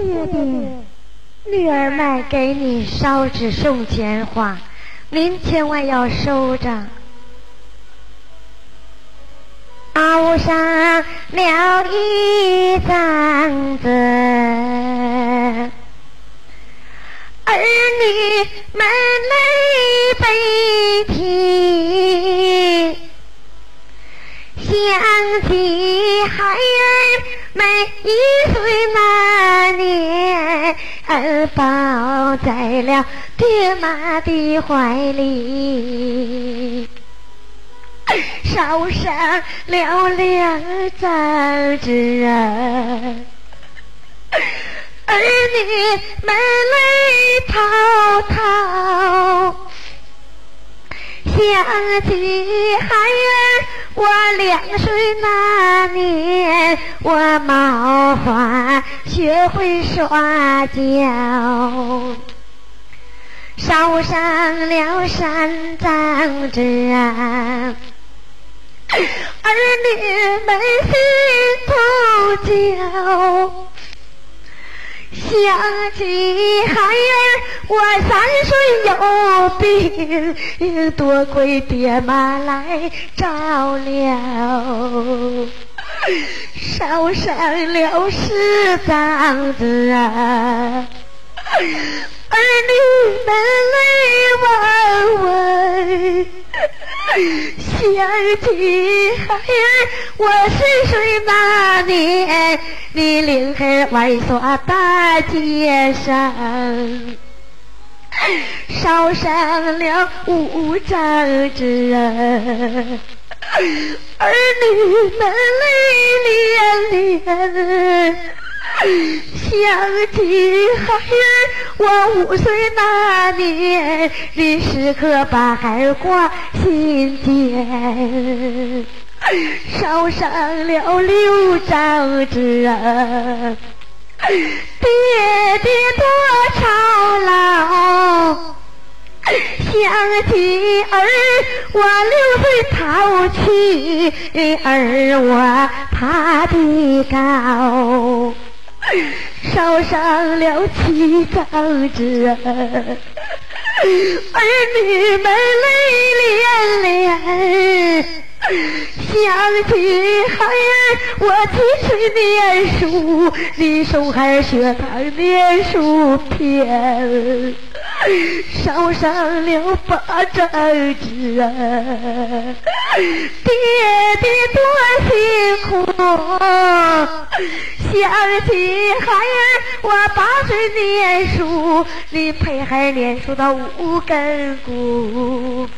爹，女儿们给你烧纸送钱花，您千万要收着。熬上了一张子，儿女们泪悲啼，想起孩儿们一岁那年，儿抱在了爹妈的怀里。烧上了两张纸啊，儿女们泪滔滔，想起孩儿我两岁那年，我冒花学会耍娇。烧上了三张纸，儿女们心头焦。想起孩儿我三岁有病，多亏爹妈来照料。烧上了十张纸啊。儿女们泪汪汪，想起孩儿我十岁那年，你领孩玩耍大街上，烧上了五张纸啊，儿女们泪涟涟。想起孩儿我五岁那年，你时刻把孩儿挂心间，烧上了六张纸，爹爹多操劳。想起儿我六岁淘气，儿我爬得高。烧伤了七张纸啊，儿女们泪涟涟。想起孩儿我七岁念书，你送孩儿学堂念书篇，烧上了八张纸啊，爹爹多辛苦。想起孩儿我八岁念书，你陪孩儿念书到五更鼓。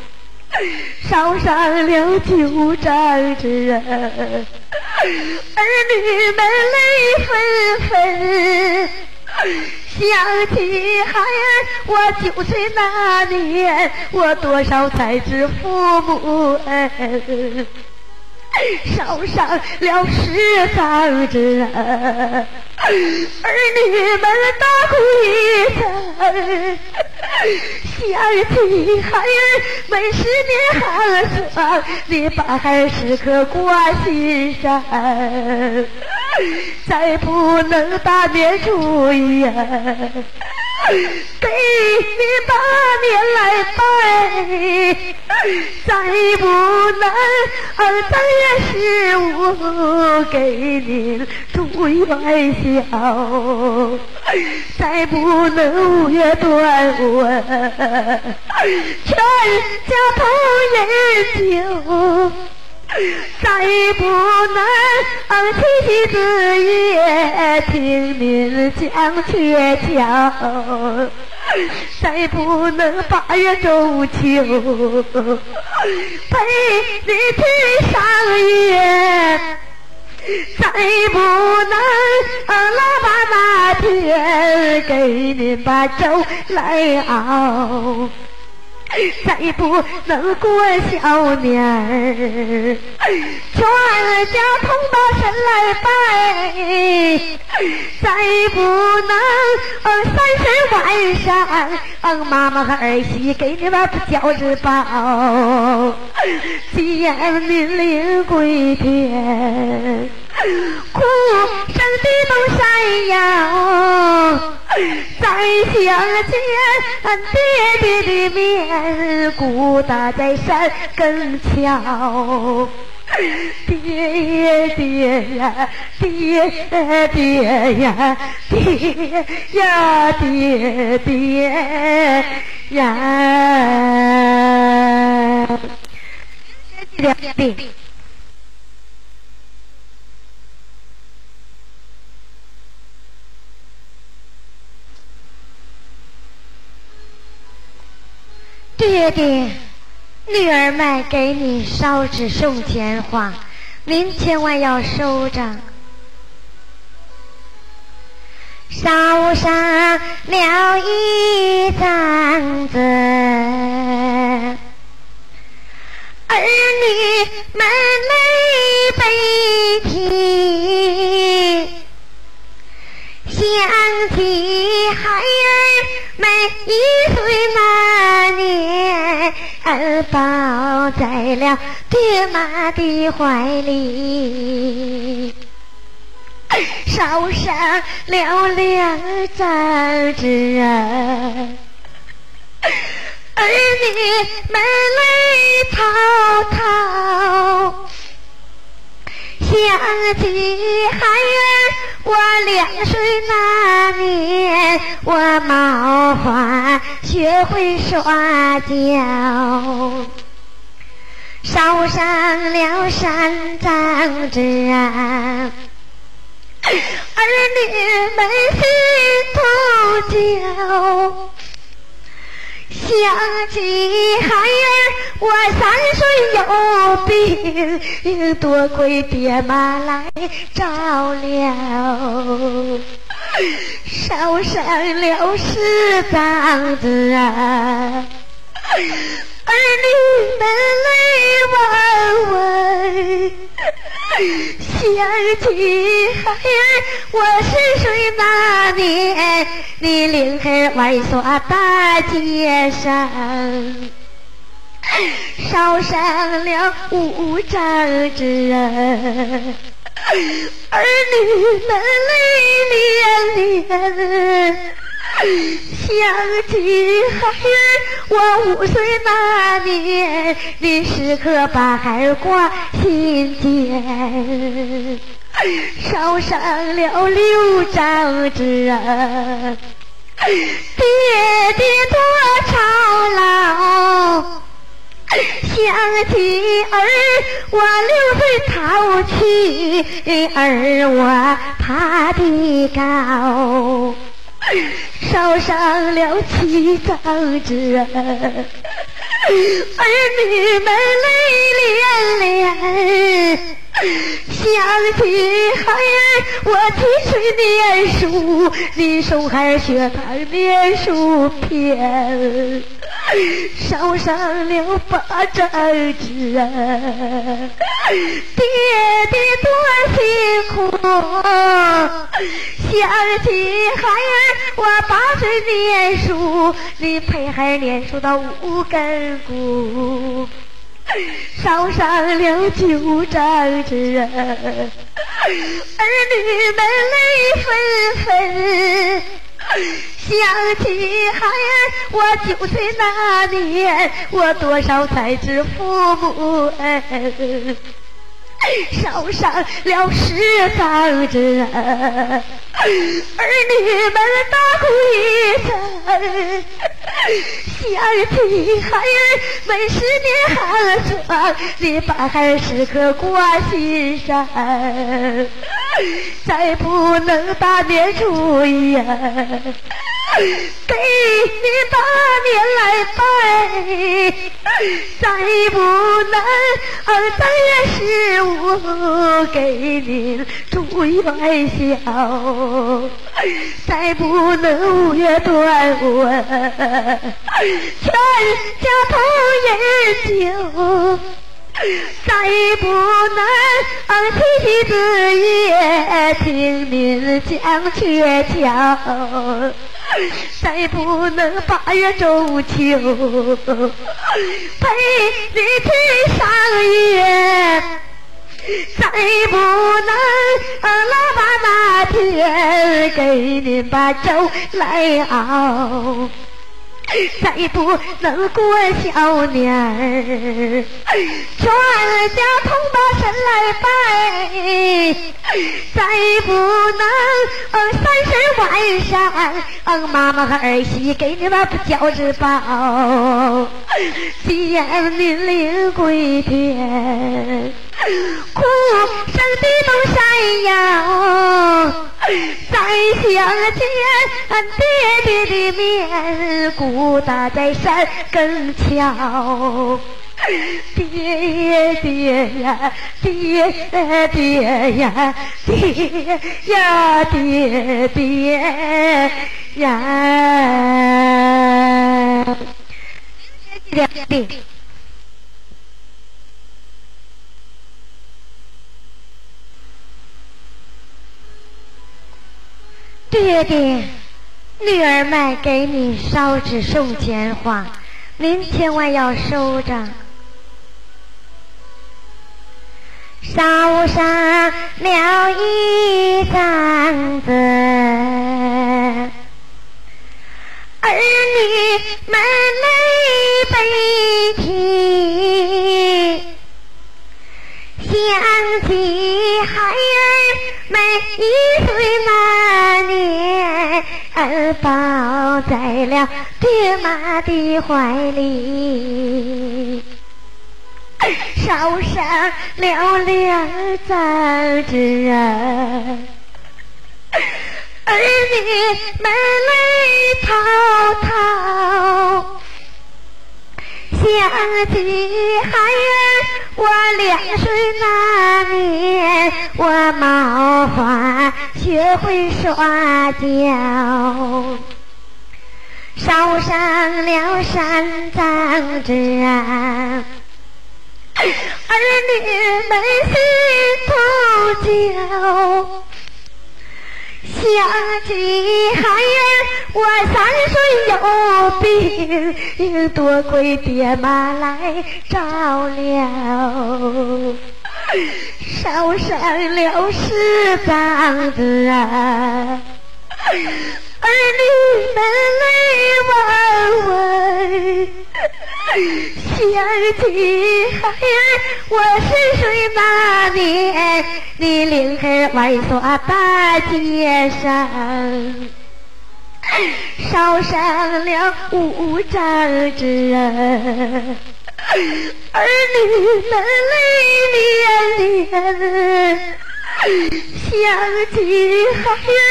烧上了九张纸，儿女们泪纷纷。想起孩儿我九岁那年，我多少才知父母恩。烧上了十张纸啊，儿女们大哭一声。想起孩儿们十年寒酸，你把孩儿时刻挂心上，再不能大年初一，给你把年来拜，再不能正月十五给您祝元宵，再不能五月端午全家同饮酒。再不能七夕子夜听您讲鹊桥，再不能八月中秋陪你去赏月，再不能腊八那天给您把粥来熬。再不能过小年儿，全家同到神来拜；再不能三十晚上，妈妈和儿媳给你们饺子包，见您临归天，哭声的都闪耀。相见，爹爹的面鼓打在山根桥。爹爹呀，爹爹呀，爹呀，爹爹呀！爹爹。爹爹，女儿们给你烧纸送钱花，您千万要收着。烧上了一张子，儿女们泪悲啼，想起孩儿们一岁那年，儿抱在了爹妈的怀里，烧上了两盏纸啊，儿女们泪滔滔。想起孩儿，我两岁那年，我冒花学会耍跤，烧上了三张纸，儿女们心头焦。想起孩儿，我三岁有病，多亏爹妈来照料，烧上了十张子啊，儿女们泪汪汪。想起孩儿，我十岁那年，你领儿玩耍大街上，烧上了五张纸啊，儿女们泪涟涟。想起孩儿，我五岁那年，你时刻把孩儿挂心间，烧上了六张纸，爹爹多操劳。想起儿，我六岁淘气，儿我爬得高。烧伤了七张纸，儿女们泪涟涟。想起孩儿，我七岁念书，你送孩儿学堂念书篇，烧上了八张纸！爹爹多辛苦，想起孩儿，我八岁念书，你陪孩儿念书到五更鼓。烧上了九张纸，儿女们泪纷纷。想起孩儿，我九岁那年，我多少才知父母恩。烧上了十张纸，儿女们大哭一声。想起孩儿每十年寒霜，你把孩儿时刻挂心上，再不能大年初一呀，给你把年来拜，再不能三月十五给您祝元宵，再不能五月端午全家同饮酒，再不能七子夜听您讲鹊桥。再不能八月中秋陪你去赏月，再不能老爸那天给您把粥来熬。再不能过小年儿，全家同把神来拜；再不能三十晚上，妈妈和儿媳给你们饺子包，见您临归天，哭声的都山摇。再相见，爹爹的面，孤搭在山根桥。爹爹呀，爹爹呀，爹呀，爹爹呀。爹。爹爹，女儿们给你烧纸送钱花，您千万要收着。烧上了一张子，儿女们泪悲啼，想起孩儿。们一岁那年，儿抱在了爹妈的怀里，烧上了两张纸，儿女们泪滔滔。想起孩儿，我两岁那年，我冒花学会耍跤，烧上了三张纸啊，儿女们心头焦。想起孩儿，我三岁有病，多亏爹妈来照料，烧上了十张子啊，儿女们泪汪汪。想起孩儿，我十岁那年，你领儿玩耍大街上，烧伤了五张纸啊，儿女们泪涟涟。想起孩儿，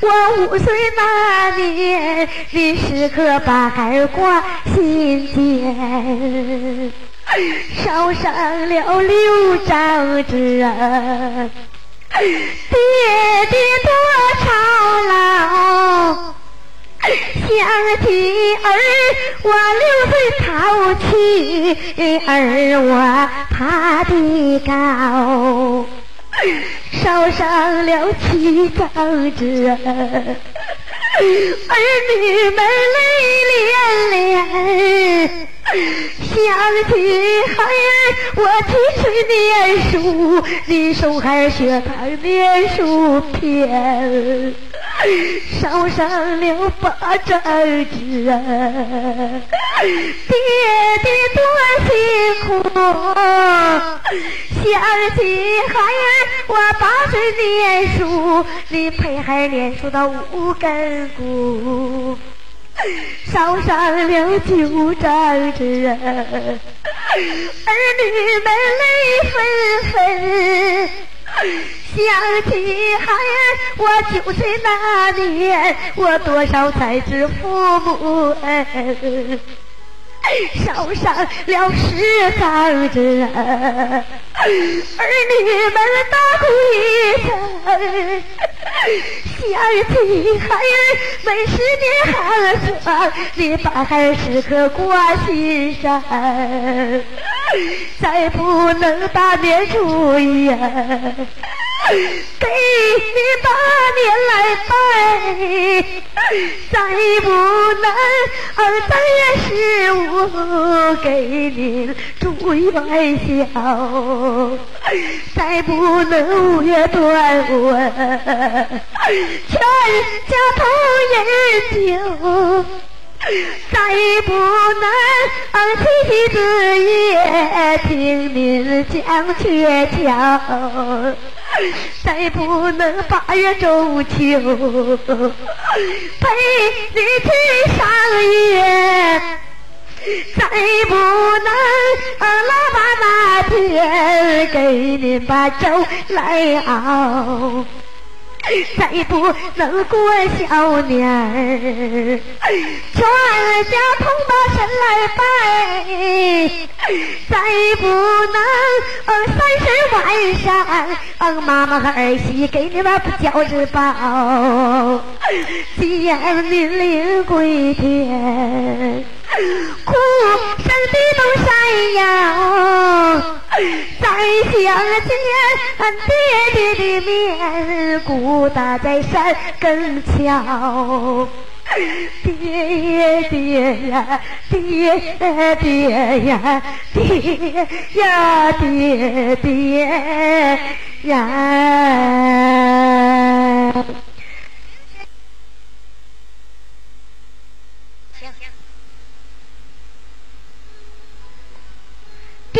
我五岁那年，你时刻把孩儿挂心间，烧伤了六张纸啊，爹爹多操劳。想起儿，我六岁淘气，儿我爬的高。烧上了七张纸，儿女们泪涟涟。想起孩儿，我七岁念书，你送孩儿学堂念书篇，烧上了八张纸啊！爹爹多辛苦，想起孩儿，我八岁念书，你陪孩儿念书到五更鼓。烧上了九张纸，儿女们泪纷纷。想起孩儿，我九岁那年，我多少才知父母恩。烧上了十张纸，儿女们大哭一声。想起孩儿每十年寒霜，你把孩儿时刻挂心上，再不能大年初一，给你把年来拜。再不能三月十五给您住元宵，再不能五月端午全家同饮酒，再不能七夕子夜听您讲鹊桥。再不能八月中秋陪你去赏月，再不能腊八那天给你把粥来熬。再不能过小年儿，全家同把神来拜；再不能三十晚上，妈妈和儿媳给你们交日报，见您临归天，哭声的都山摇。再相见，爹爹的面，孤打在山根桥。爹爹呀，爹爹呀，爹呀，爹爹呀。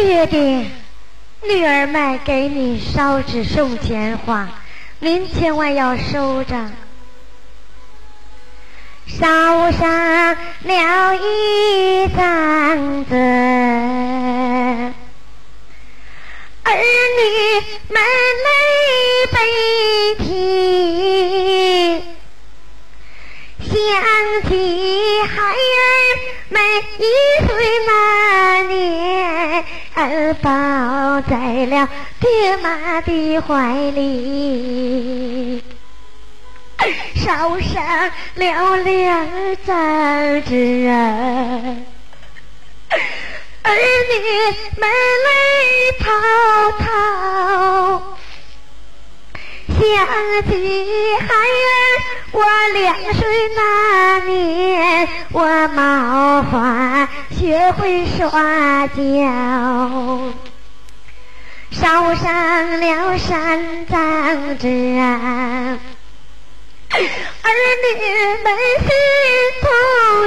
爹爹。女儿们给你烧纸送钱花，您千万要收着。烧上了一张纸，儿抱在了爹妈的怀里，烧上了两张纸啊，儿女们泪滔滔。想起孩儿，我两岁那年，我毛花学会耍脚，烧上了三张纸，儿女们心头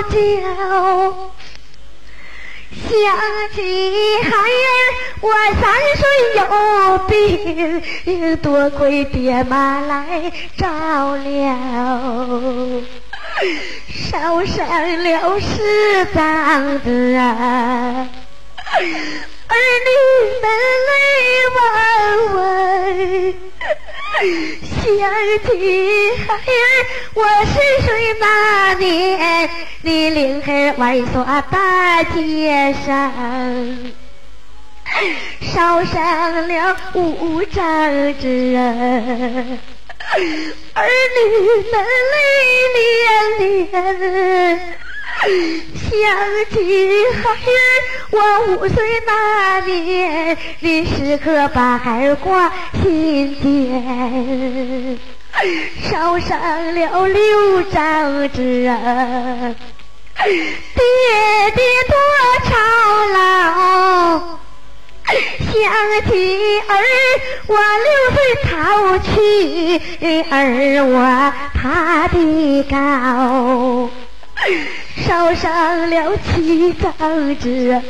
焦。想起孩儿，我三岁有病，多亏爹妈来照料，烧上了十张子啊，儿女们泪汪汪。想起孩儿，我十岁那年，你领儿玩耍大街上，烧上了五张纸啊，儿女们泪涟涟。想起孩儿，我五岁那年，你时刻把孩儿挂心间，烧上了六张纸，爹爹多操劳。想起儿，我六岁淘气，儿我爬的高。烧伤了七张纸，儿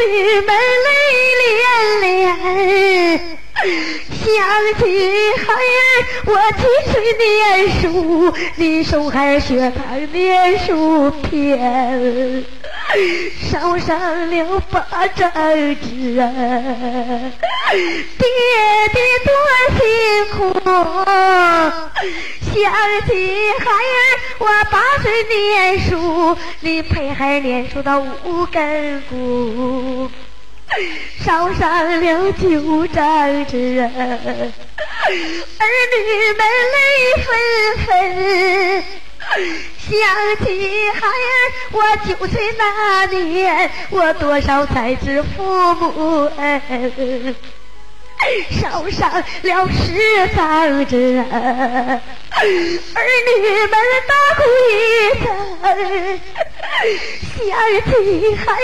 女们泪涟涟。想起孩儿，我七岁念书，你送孩儿学堂念书篇，烧上了八张纸，爹爹多辛苦。想起孩儿，我八岁念书，你陪孩儿念书到五更鼓。烧上了九张纸，儿女们泪纷纷。想起孩儿，我九岁那年，我多少才知父母恩。烧上了十三针，儿女们大哭一声，想起孩儿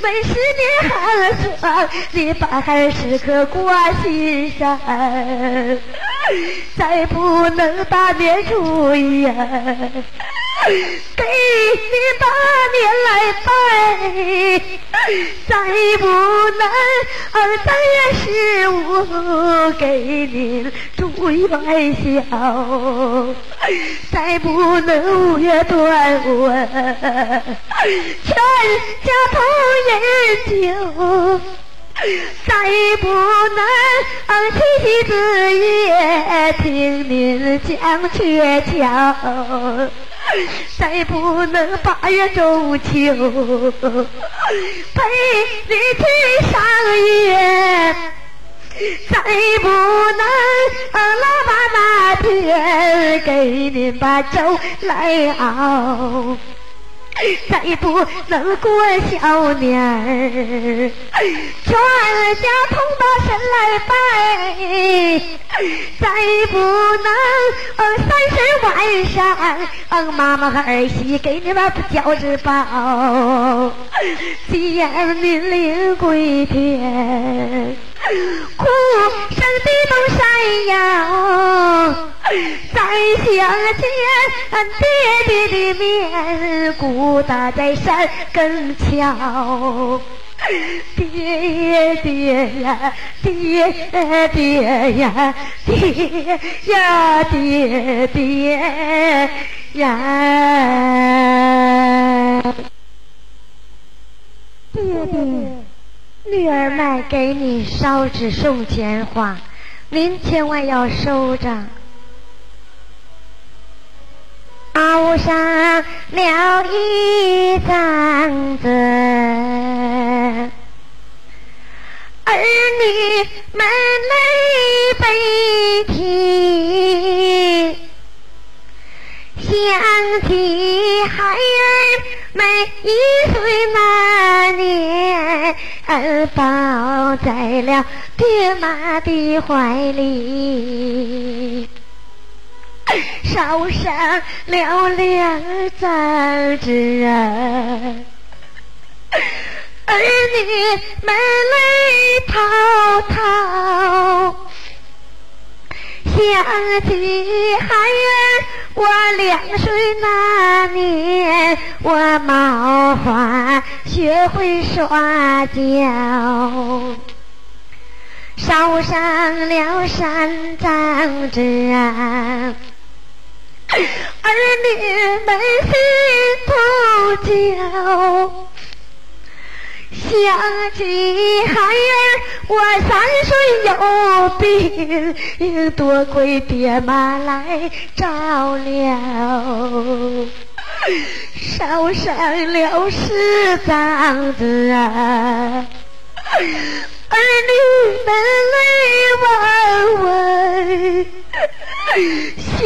们十年寒霜，你把孩时刻挂心上，再不能大年初一。给你把年来拜，再不能三月十五给您祝元宵，再不能五月端午全家同饮酒，再不能七夕子夜听您讲鹊桥。再不能八月中秋陪你去赏月，再不能老爸那天给您把粥来熬。再不能过小年儿，全家同到神来拜；再不能三十晚上嗯，妈妈和儿媳给你们饺子包，见您临归天，哭声地动山摇。再想见爹爹的面骨，孤搭在山根桥。爹爹呀，爹爹呀，爹呀，爹爹呀，爹爹，女儿们给你烧纸送钱花，您千万要收着。熬上了一张子，儿女们泪悲啼，想起孩儿们一岁那年，抱在了爹妈的怀里。烧上了两张纸啊，儿女们泪滔滔，想起孩儿我两岁那年，我冒花学会耍娇，烧上了三张纸啊。儿女们心头焦，想起孩儿我三岁有病，多亏爹妈来照料，烧上了十张子，儿女们泪汪汪。想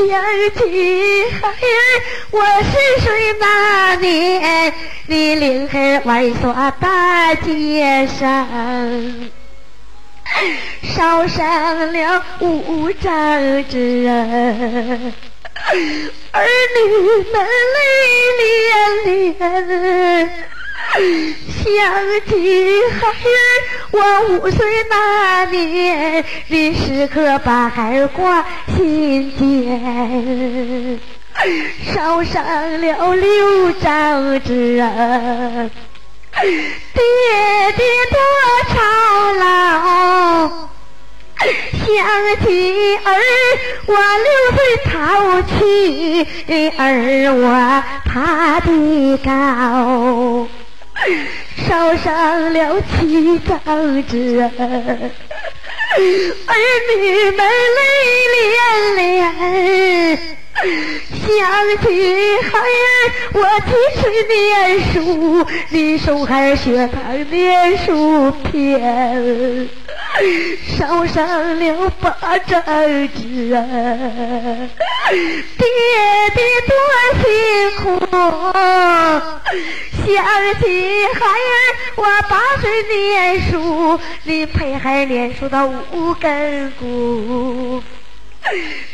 起孩儿我十岁那年，你领孩儿玩耍大街上，烧上了五张纸啊，儿女们泪涟涟。想起孩儿，我五岁那年，你时刻把孩儿挂心间，烧上了六张纸，爹爹多操劳。想起儿，我六岁淘气，儿我爬的高。烧上了七张纸，儿女们泪涟涟。想起孩儿，我几岁念书，你送孩儿学堂念书篇，烧上了八张纸，爹爹多辛苦。想起孩儿，我八岁念书，你陪孩儿念书到五更鼓，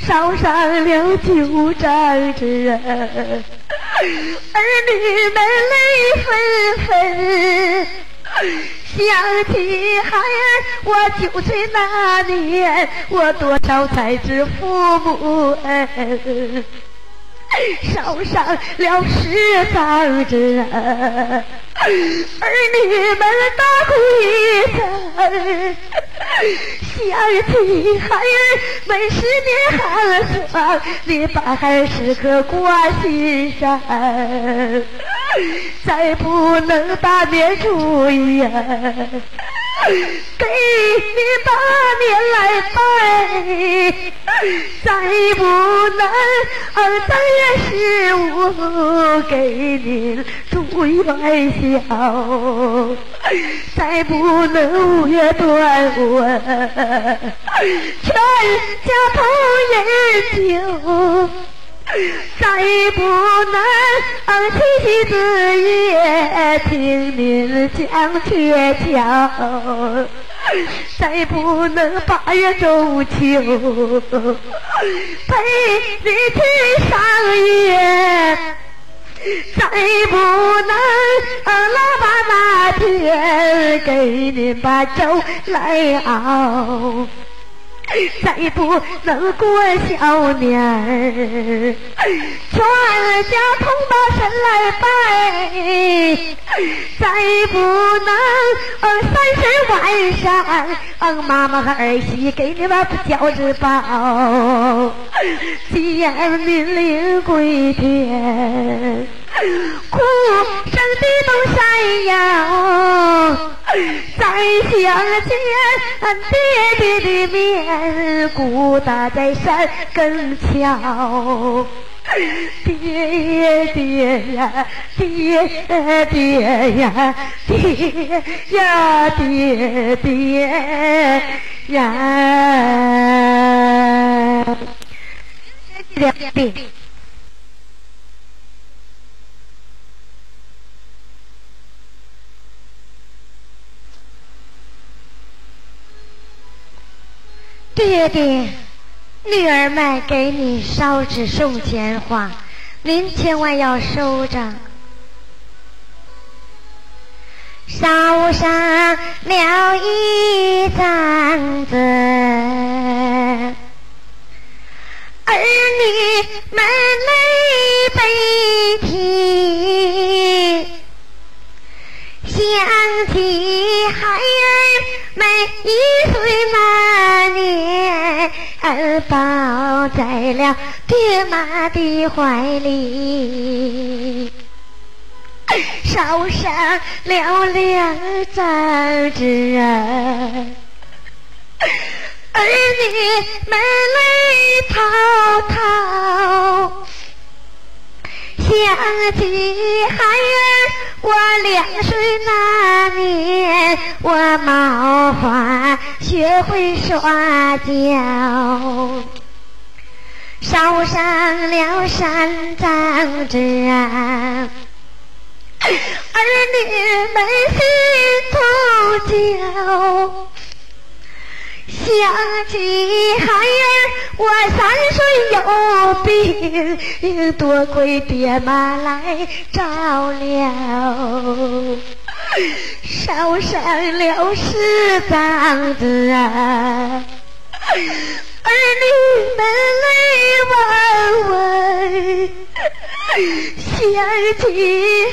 烧上了九丈纸，儿女们泪纷纷。想起孩儿，我九岁那年，我多少才知父母恩。烧上了十丈纸，儿女们大哭一声。想起孩儿每十年寒霜，你把孩儿时刻挂心上，再不能大年初一。给你把年来拜，再不能正月十五给您祝元宵，再不能五月端午全家同饮酒。再不能七夕子夜听您讲鹊桥，再不能八月中秋陪你去赏月，再不能腊八那天给您把酒来熬。再不能过小年儿，全家同把神来拜；再不能三十晚上，妈妈和儿媳给你们饺子包，见您临归天，哭声的都山摇。再想见爹爹的面，孤搭在山根桥。爹爹呀，爹爹呀，爹呀，爹爹呀。爹爹。爹爹，女儿们给你烧纸送钱花，您千万要收着。烧上了一张子，儿女们泪悲啼，想起孩儿们一岁满年，抱在了爹妈的怀里。烧上了两张纸啊，儿女们泪滔滔。想起孩儿，我两岁那年，我冒花学会耍跤，烧上了三张纸。儿女们心头焦，想起孩，我三岁有病，多亏爹妈来照料，烧上了十张子啊，儿女们泪汪汪。想起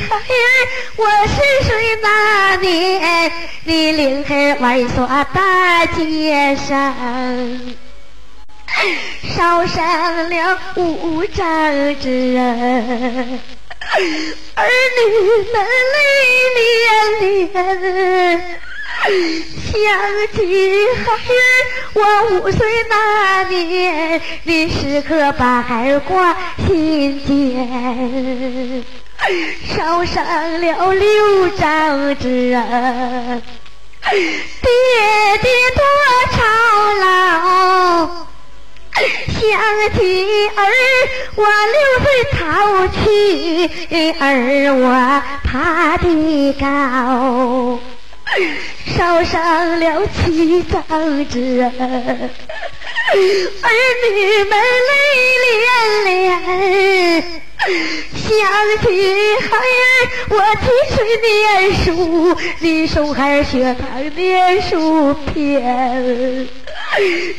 孩儿，我十岁那年，你领孩儿玩耍大街上，烧伤了五张纸，儿女们泪涟涟。想起孩儿，我五岁那年，你时刻把孩儿挂心间，烧伤了六张纸啊，爹爹多操劳。想起儿，我六岁淘气，儿我爬得高，烧上了七张纸，儿女们泪涟涟。想起孩儿，我七岁念书，你送孩儿学堂念书篇。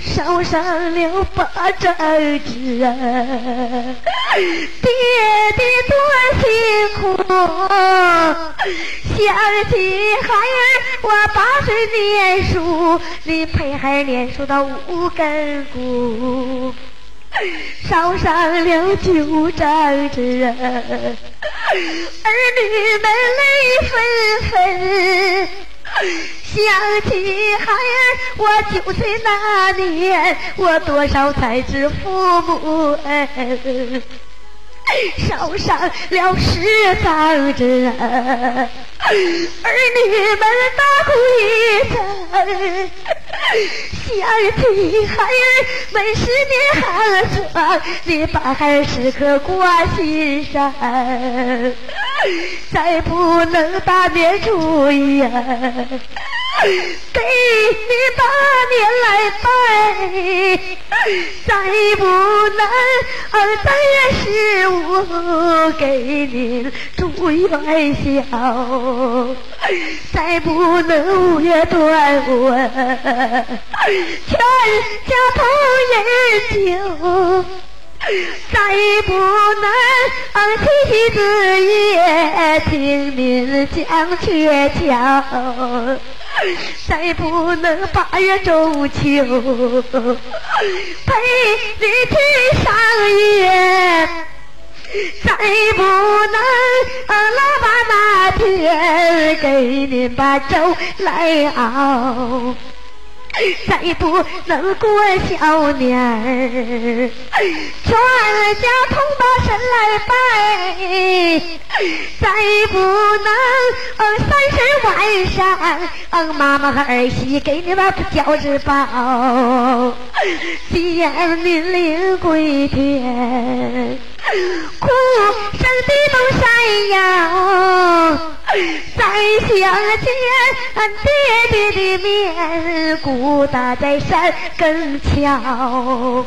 烧上了八张纸，爹爹多辛苦。想起孩儿，我八岁念书，你陪孩儿念书到五更鼓。烧伤了九丈之人，儿女们泪纷纷。想起孩儿，我九岁那年，我多少才知父母恩。烧上了十张纸，儿女们大哭一声。想起孩儿们十年寒霜，你把孩儿时刻挂心上，再不能大年初一，给你把年来拜，再不能三月十五给您祝元宵，再不能五月端午全家同饮酒，再不能七夕子夜听您讲鹊桥。再不能八月中秋陪你去赏月，再不能腊八那天给您把粥来熬。再不能过小年儿，全家同把神来拜；再不能三十晚上，妈妈和儿媳给你们饺子包，见您临归天，哭声的都山摇。再想见爹爹的面，孤搭在山更桥。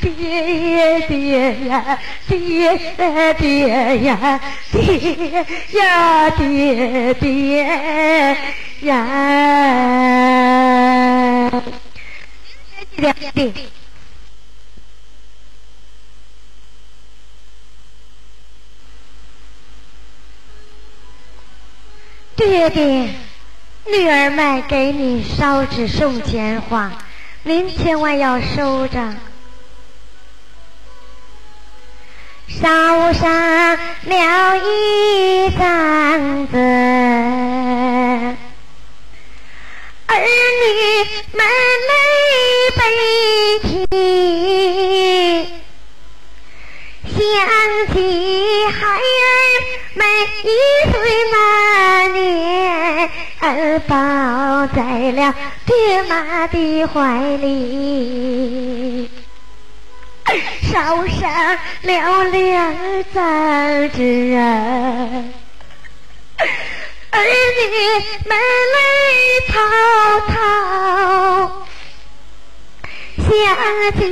爹爹呀，爹爹呀，爹呀，爹爹呀，爹爹。爹爹，女儿们给你烧纸送钱花，您千万要收着。烧上了一张子，儿女们泪悲啼，想起孩儿们一岁那，儿抱在了爹妈的怀里。烧上了两张纸啊，儿女们泪滔滔。想起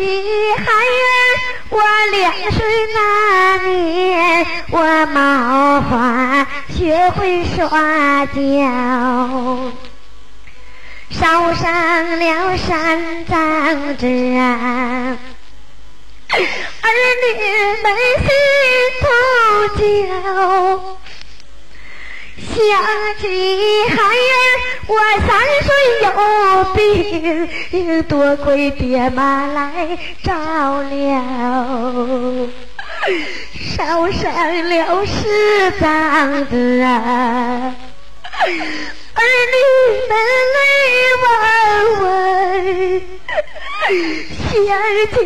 孩儿，我两岁那年，我冒花学会耍脚，烧上了三张纸。儿女们心头焦，想起孩儿，三岁有病，多亏爹妈来照料，烧上了十张子啊，儿女们泪汪汪。想起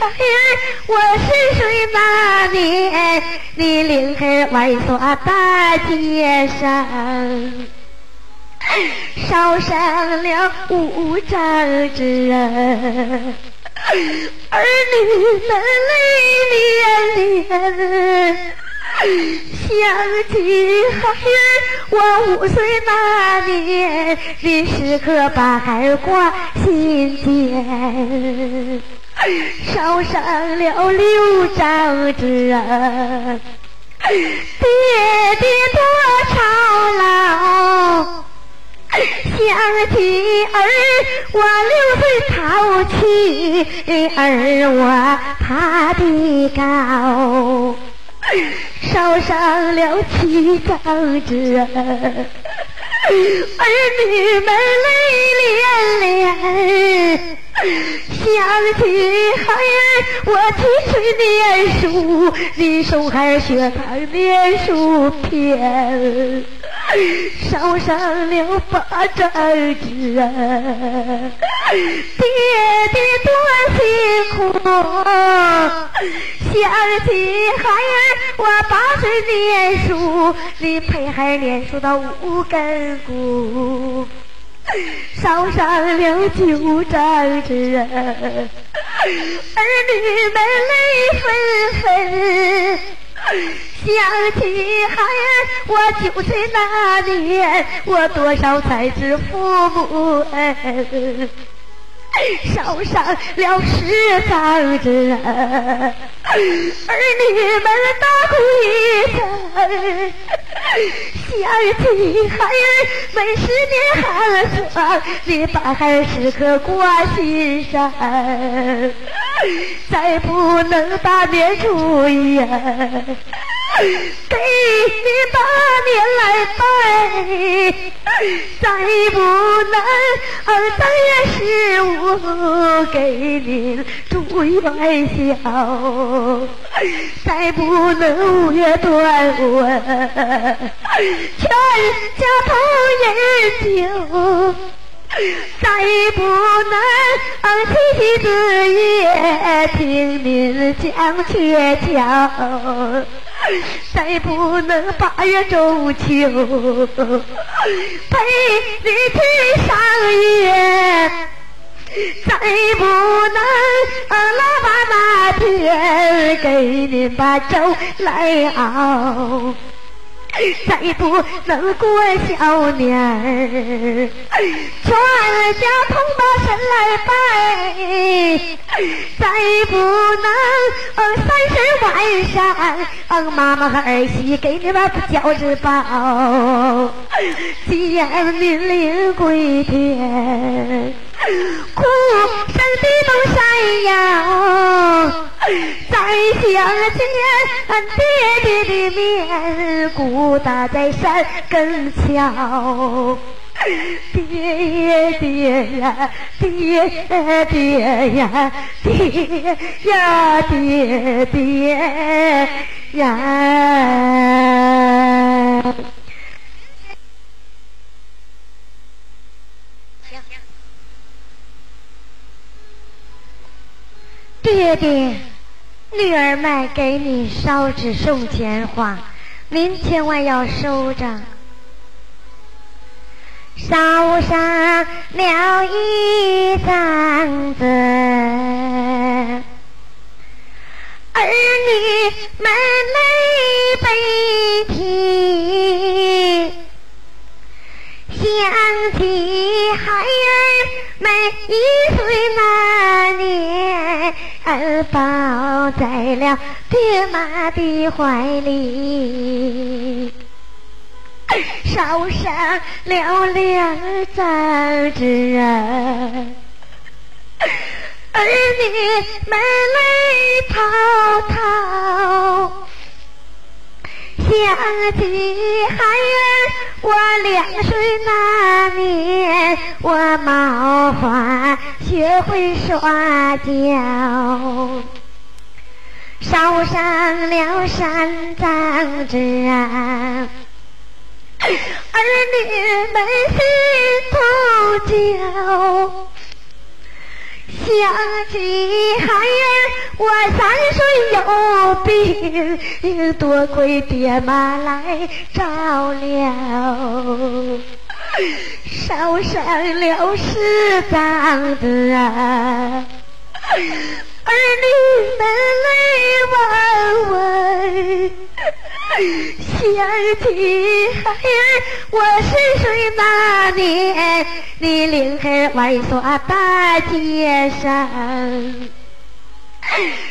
孩儿，我十岁那年，你领孩儿玩耍大街上，烧伤了五张纸啊，儿女们泪涟涟，想起孩儿我五岁那年，你时刻把孩儿挂心间，烧伤了六张纸啊，爹爹多操劳。想起儿，我六岁淘气，儿我爬的高，烧上了七张纸，儿女们泪涟涟。想起孩儿，我七岁念书，你送孩儿学堂念书篇。烧上了八张纸，爹爹多辛苦。想起孩儿，我八岁念书，你陪孩儿念书到五更鼓。烧上了九张纸，儿女们泪纷纷。想起孩儿，我九岁那年，我多少才知父母恩。烧上了十张纸，儿女们大哭一声。想起孩儿们十年寒霜，你把孩儿时刻挂心上，再不能大年初一。给你把年来拜，再不能三月十五给您祝元宵，再不能五月端午全家同饮酒，再不能七夕子夜听您讲鹊桥。再不能八月中秋陪你去赏月，再不能腊八那天给您把粥来熬。再不能过小年儿，全家同把神来拜；再不能嗯三十晚上，嗯妈妈和儿媳给你们饺子包，见您临归天，哭声的都山摇。再想见爹爹的面，孤搭在山根桥。爹爹呀，爹爹呀，爹呀，爹爹呀。爹爹。女儿们给你烧纸送钱花，您千万要收着。烧上了一张子，儿女们泪悲啼，想起孩儿们一岁那年。儿抱在了爹妈的怀里，烧上了两盏纸啊，儿女们泪滔滔。想起孩儿，我两岁那年，我冒花学会耍脚，烧上了三张纸，儿女们心头焦。想起孩儿，我三岁有病，多亏爹妈来照料，烧上了十张子啊，儿女们泪汪汪，想起孩儿我十岁那年，你领儿外耍大街上，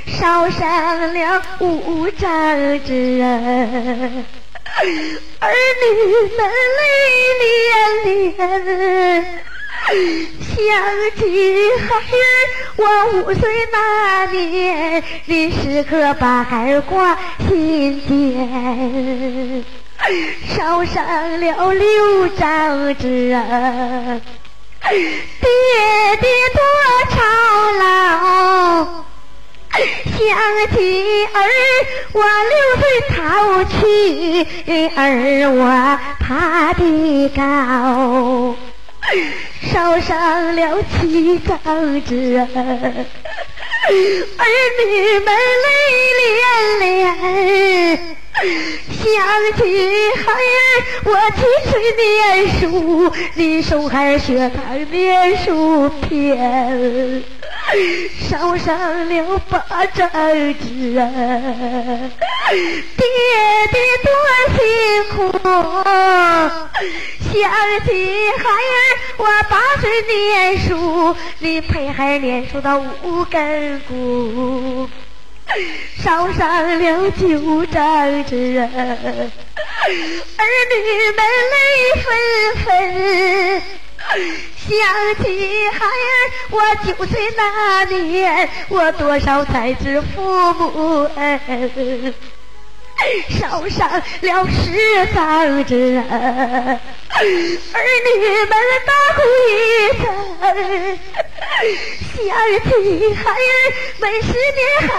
烧上了五张纸，儿女们泪涟涟。想起孩儿，我五岁那年，你时刻把孩儿挂心间，烧上了六张纸，爹爹多操劳。想起儿，我六岁淘气，儿我爬得高。烧伤了七张纸，儿女们泪涟涟。想起孩儿，我七岁念书，你手孩儿学堂念书篇。烧上了八张纸，爹爹多辛苦。想起孩儿，我八岁念书，你陪孩儿念书到五更鼓。烧上了九张纸，儿女们泪纷纷。想起孩儿，我九岁那年，我多少才知父母恩。烧上了十张纸，儿女们大哭一声。想起孩儿们十年寒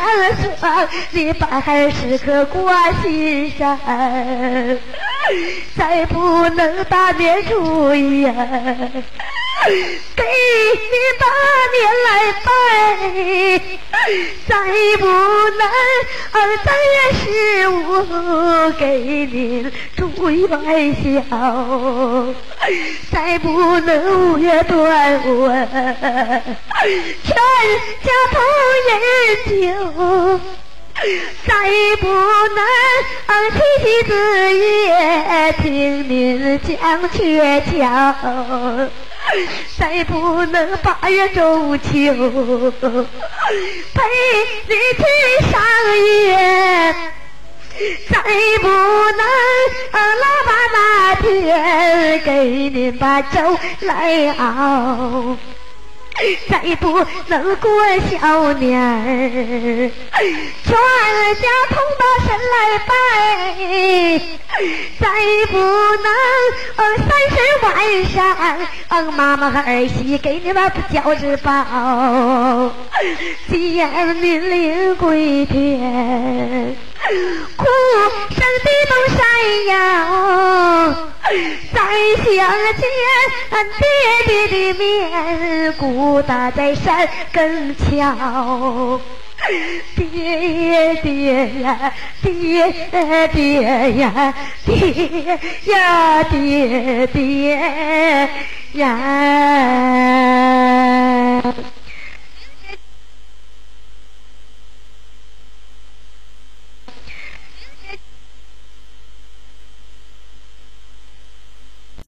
霜，你把孩儿时刻挂心上，再不能大年初一。给你把年来拜，再不能三月十五给您祝元宵，再不能五月端午全家同饮酒，再不能七夕子夜听您讲鹊桥。再不能八月中秋陪你去赏月，再不能腊八那天给您把粥来熬。再不能过小年儿，全家同到神来拜；再不能三十晚上，妈妈和儿媳给你们饺子包，见您临归天，哭声地动山摇。再想见爹爹的面，孤搭在山更桥。爹爹呀，爹爹呀，爹呀，爹爹呀。